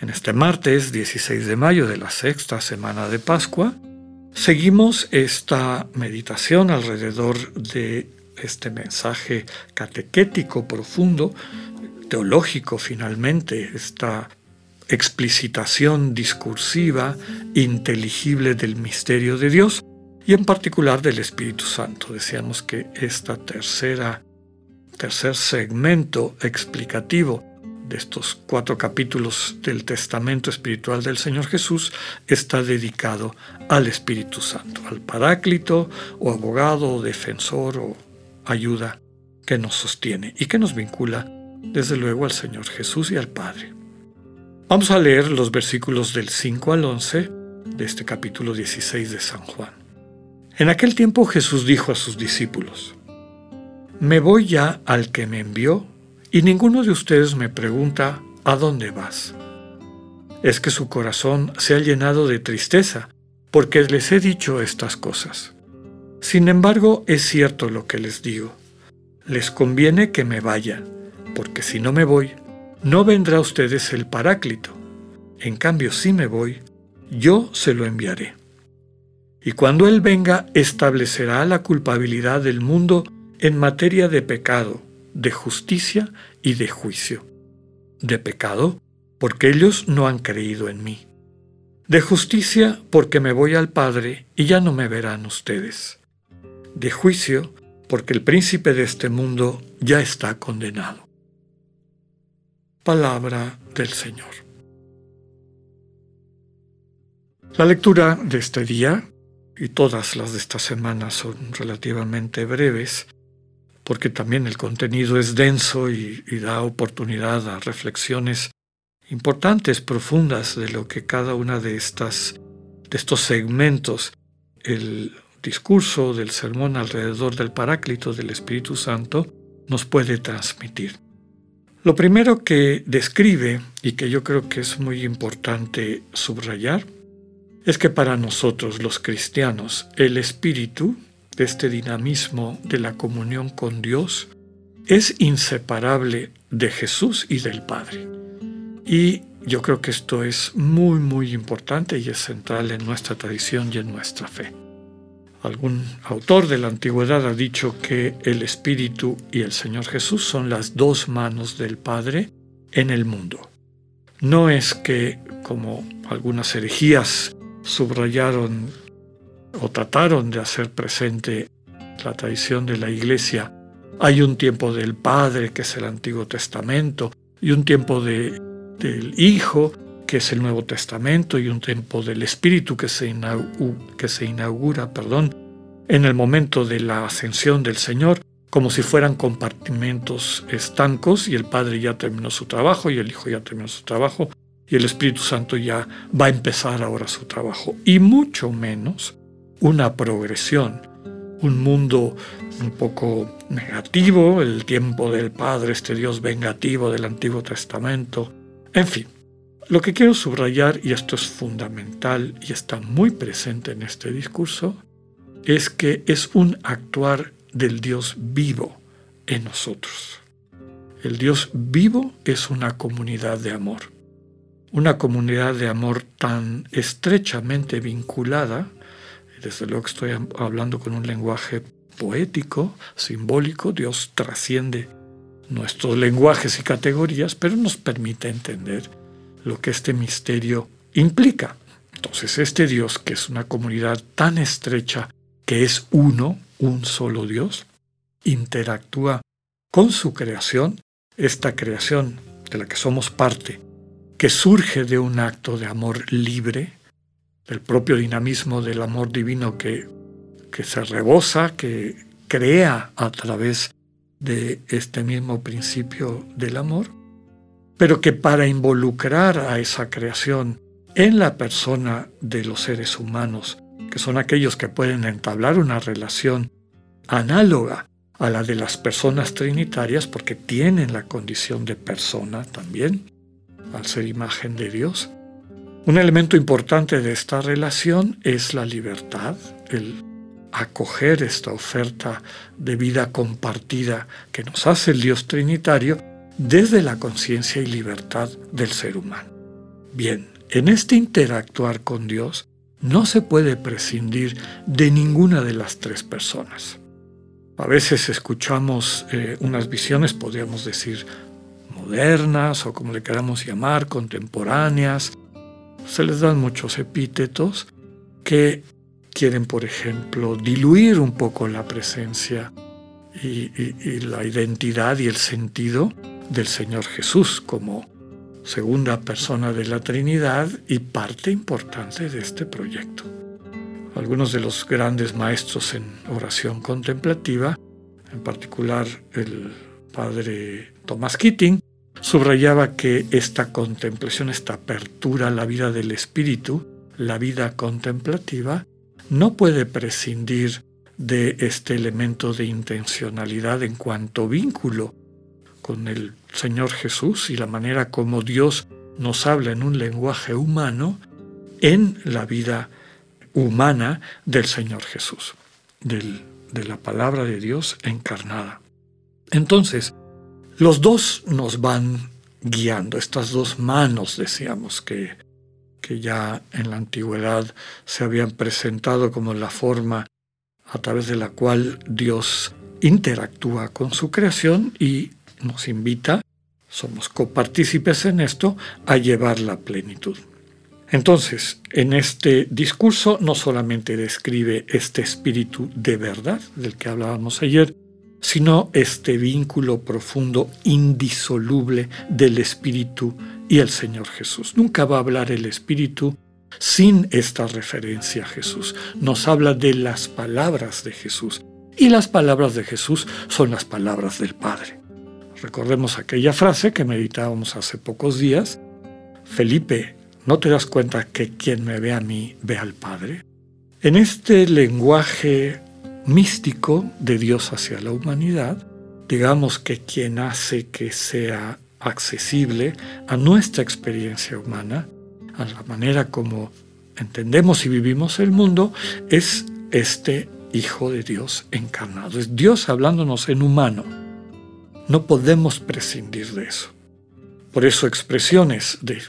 En este martes 16 de mayo de la sexta semana de Pascua, seguimos esta meditación alrededor de este mensaje catequético profundo, teológico finalmente, esta explicitación discursiva, inteligible del misterio de Dios y en particular del Espíritu Santo. Decíamos que esta tercera tercer segmento explicativo de estos cuatro capítulos del Testamento Espiritual del Señor Jesús está dedicado al Espíritu Santo, al Paráclito o abogado o defensor o ayuda que nos sostiene y que nos vincula desde luego al Señor Jesús y al Padre. Vamos a leer los versículos del 5 al 11 de este capítulo 16 de San Juan. En aquel tiempo Jesús dijo a sus discípulos, me voy ya al que me envió y ninguno de ustedes me pregunta ¿a dónde vas? Es que su corazón se ha llenado de tristeza porque les he dicho estas cosas. Sin embargo, es cierto lo que les digo. Les conviene que me vaya, porque si no me voy, no vendrá a ustedes el Paráclito. En cambio, si me voy, yo se lo enviaré. Y cuando Él venga, establecerá la culpabilidad del mundo en materia de pecado, de justicia y de juicio. De pecado, porque ellos no han creído en mí. De justicia, porque me voy al Padre y ya no me verán ustedes. De juicio, porque el príncipe de este mundo ya está condenado. Palabra del Señor. La lectura de este día, y todas las de esta semana son relativamente breves, porque también el contenido es denso y, da oportunidad a reflexiones importantes, profundas de lo que cada una de estas de estos segmentos, el discurso del sermón alrededor del Paráclito del Espíritu Santo, nos puede transmitir. Lo primero que describe y que yo creo que es muy importante subrayar es que para nosotros los cristianos el Espíritu de este dinamismo de la comunión con Dios es inseparable de Jesús y del Padre. Y yo creo que esto es muy, muy importante y es central en nuestra tradición y en nuestra fe. Algún autor de la antigüedad ha dicho que el Espíritu y el Señor Jesús son las dos manos del Padre en el mundo. No es que, como algunas herejías subrayaron o trataron de hacer presente la tradición de la Iglesia. Hay un tiempo del Padre, que es el Antiguo Testamento, y un tiempo de, del Hijo, que es el Nuevo Testamento, y un tiempo del Espíritu que se, que se inaugura perdón, en el momento de la ascensión del Señor, como si fueran compartimentos estancos, y el Padre ya terminó su trabajo, y el Hijo ya terminó su trabajo, y el Espíritu Santo ya va a empezar ahora su trabajo. Y mucho menos una progresión, un mundo un poco negativo, el tiempo del Padre, este Dios vengativo del Antiguo Testamento, en fin. Lo que quiero subrayar, y esto es fundamental y está muy presente en este discurso, es que es un actuar del Dios vivo en nosotros. El Dios vivo es una comunidad de amor, una comunidad de amor tan estrechamente vinculada desde luego que estoy hablando con un lenguaje poético, simbólico, Dios trasciende nuestros lenguajes y categorías, pero nos permite entender lo que este misterio implica. Entonces, este Dios, que es una comunidad tan estrecha, que es uno, un solo Dios, interactúa con su creación, esta creación de la que somos parte, que surge de un acto de amor libre, del propio dinamismo del amor divino que, que se rebosa, que crea a través de este mismo principio del amor, pero que para involucrar a esa creación en la persona de los seres humanos, que son aquellos que pueden entablar una relación análoga a la de las personas trinitarias porque tienen la condición de persona también, al ser imagen de Dios. Un elemento importante de esta relación es la libertad, el acoger esta oferta de vida compartida que nos hace el Dios Trinitario desde la conciencia y libertad del ser humano. Bien, en este interactuar con Dios no se puede prescindir de ninguna de las tres personas. A veces escuchamos eh, unas visiones, podríamos decir, modernas o como le queramos llamar, contemporáneas. Se les dan muchos epítetos que quieren, por ejemplo, diluir un poco la presencia y, la identidad y el sentido del Señor Jesús como segunda persona de la Trinidad y parte importante de este proyecto. Algunos de los grandes maestros en oración contemplativa, en particular el padre Thomas Keating, subrayaba que esta contemplación, esta apertura a la vida del espíritu, la vida contemplativa, no puede prescindir de este elemento de intencionalidad en cuanto vínculo con el Señor Jesús y la manera como Dios nos habla en un lenguaje humano en la vida humana del Señor Jesús, de la palabra de Dios encarnada. Entonces, los dos nos van guiando, estas dos manos, decíamos, que, que ya en la antigüedad se habían presentado como la forma a través de la cual Dios interactúa con su creación y nos invita, somos copartícipes en esto, a llevar la plenitud. Entonces, en este discurso no solamente describe este espíritu de verdad del que hablábamos ayer, sino este vínculo profundo, indisoluble del espíritu y el Señor Jesús. Nunca va a hablar el espíritu sin esta referencia a Jesús. Nos habla de las palabras de Jesús. Y las palabras de Jesús son las palabras del Padre. Recordemos aquella frase que meditábamos hace pocos días. Felipe, ¿no te das cuenta que quien me ve a mí ve al Padre? En este lenguaje místico de Dios hacia la humanidad, digamos que quien hace que sea accesible a nuestra experiencia humana, a la manera como entendemos y vivimos el mundo, es este Hijo de Dios encarnado. Es Dios hablándonos en humano. No podemos prescindir de eso. Por eso expresiones de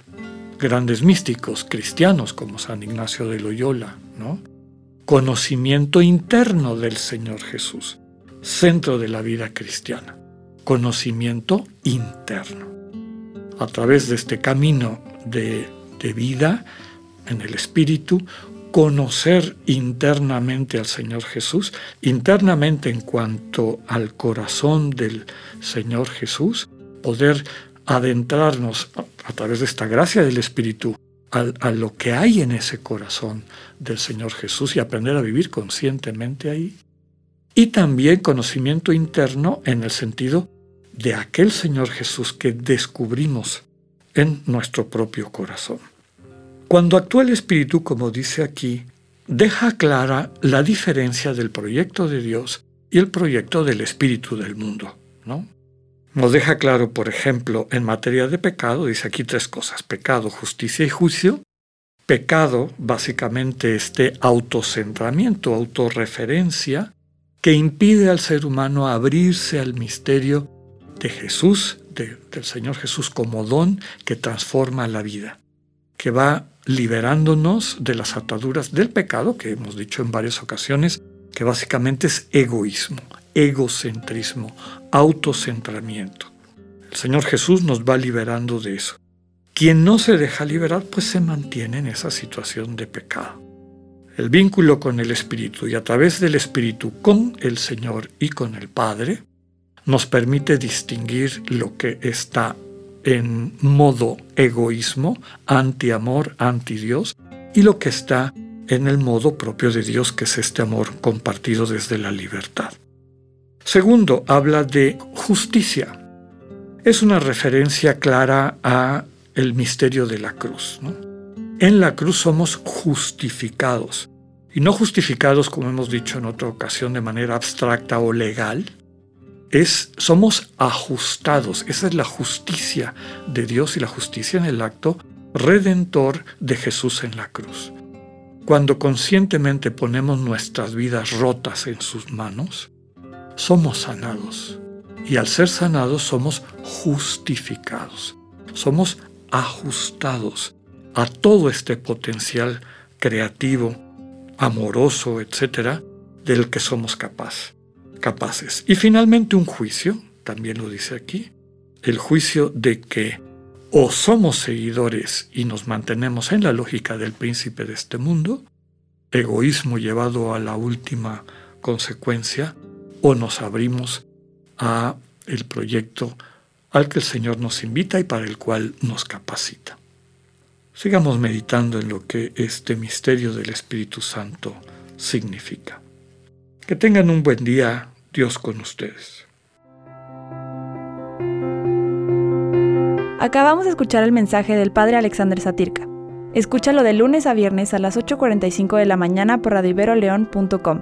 grandes místicos cristianos como San Ignacio de Loyola, ¿no? Conocimiento interno del Señor Jesús, centro de la vida cristiana. Conocimiento interno. A través de este camino de, de vida en el Espíritu, conocer internamente al Señor Jesús, internamente en cuanto al corazón del Señor Jesús, poder adentrarnos a, través de esta gracia del Espíritu a, lo que hay en ese corazón del Señor Jesús y aprender a vivir conscientemente ahí. Y también conocimiento interno en el sentido de aquel Señor Jesús que descubrimos en nuestro propio corazón. Cuando actúa el Espíritu, como dice aquí, deja clara la diferencia del proyecto de Dios y el proyecto del Espíritu del mundo. ¿no? Nos deja claro, por ejemplo, en materia de pecado, dice aquí tres cosas, pecado, justicia y juicio. Pecado, básicamente, este autocentramiento, autorreferencia, que impide al ser humano abrirse al misterio de Jesús, del Señor Jesús como don que transforma la vida, que va liberándonos de las ataduras del pecado, que hemos dicho en varias ocasiones, que básicamente es egoísmo, egocentrismo, autocentramiento. El Señor Jesús nos va liberando de eso. Quien no se deja liberar, pues se mantiene en esa situación de pecado. El vínculo con el Espíritu y a través del Espíritu con el Señor y con el Padre nos permite distinguir lo que está en modo egoísmo, anti-amor, anti-Dios, y lo que está en el modo propio de Dios, que es este amor compartido desde la libertad. Segundo, habla de justicia. Es una referencia clara a el misterio de la cruz. en la cruz somos justificados. Y no justificados, como hemos dicho en otra ocasión, de manera abstracta o legal, es somos ajustados. Esa es la justicia de Dios y la justicia en el acto redentor de Jesús en la cruz. Cuando conscientemente ponemos nuestras vidas rotas en sus manos, somos sanados. Y al ser sanados somos justificados. Somos ajustados a todo este potencial creativo, amoroso, etcétera, del que somos capaces. Y finalmente un juicio, también lo dice aquí, el juicio de que o somos seguidores y nos mantenemos en la lógica del príncipe de este mundo, egoísmo llevado a la última consecuencia, o nos abrimos a el proyecto al que el Señor nos invita y para el cual nos capacita. Sigamos meditando en lo que este misterio del Espíritu Santo significa. Que tengan un buen día, Dios con ustedes. Acabamos de escuchar el mensaje del Padre Alexander Satirka. Escúchalo de lunes a viernes a las 8.45 de la mañana por radioiberoleón.com,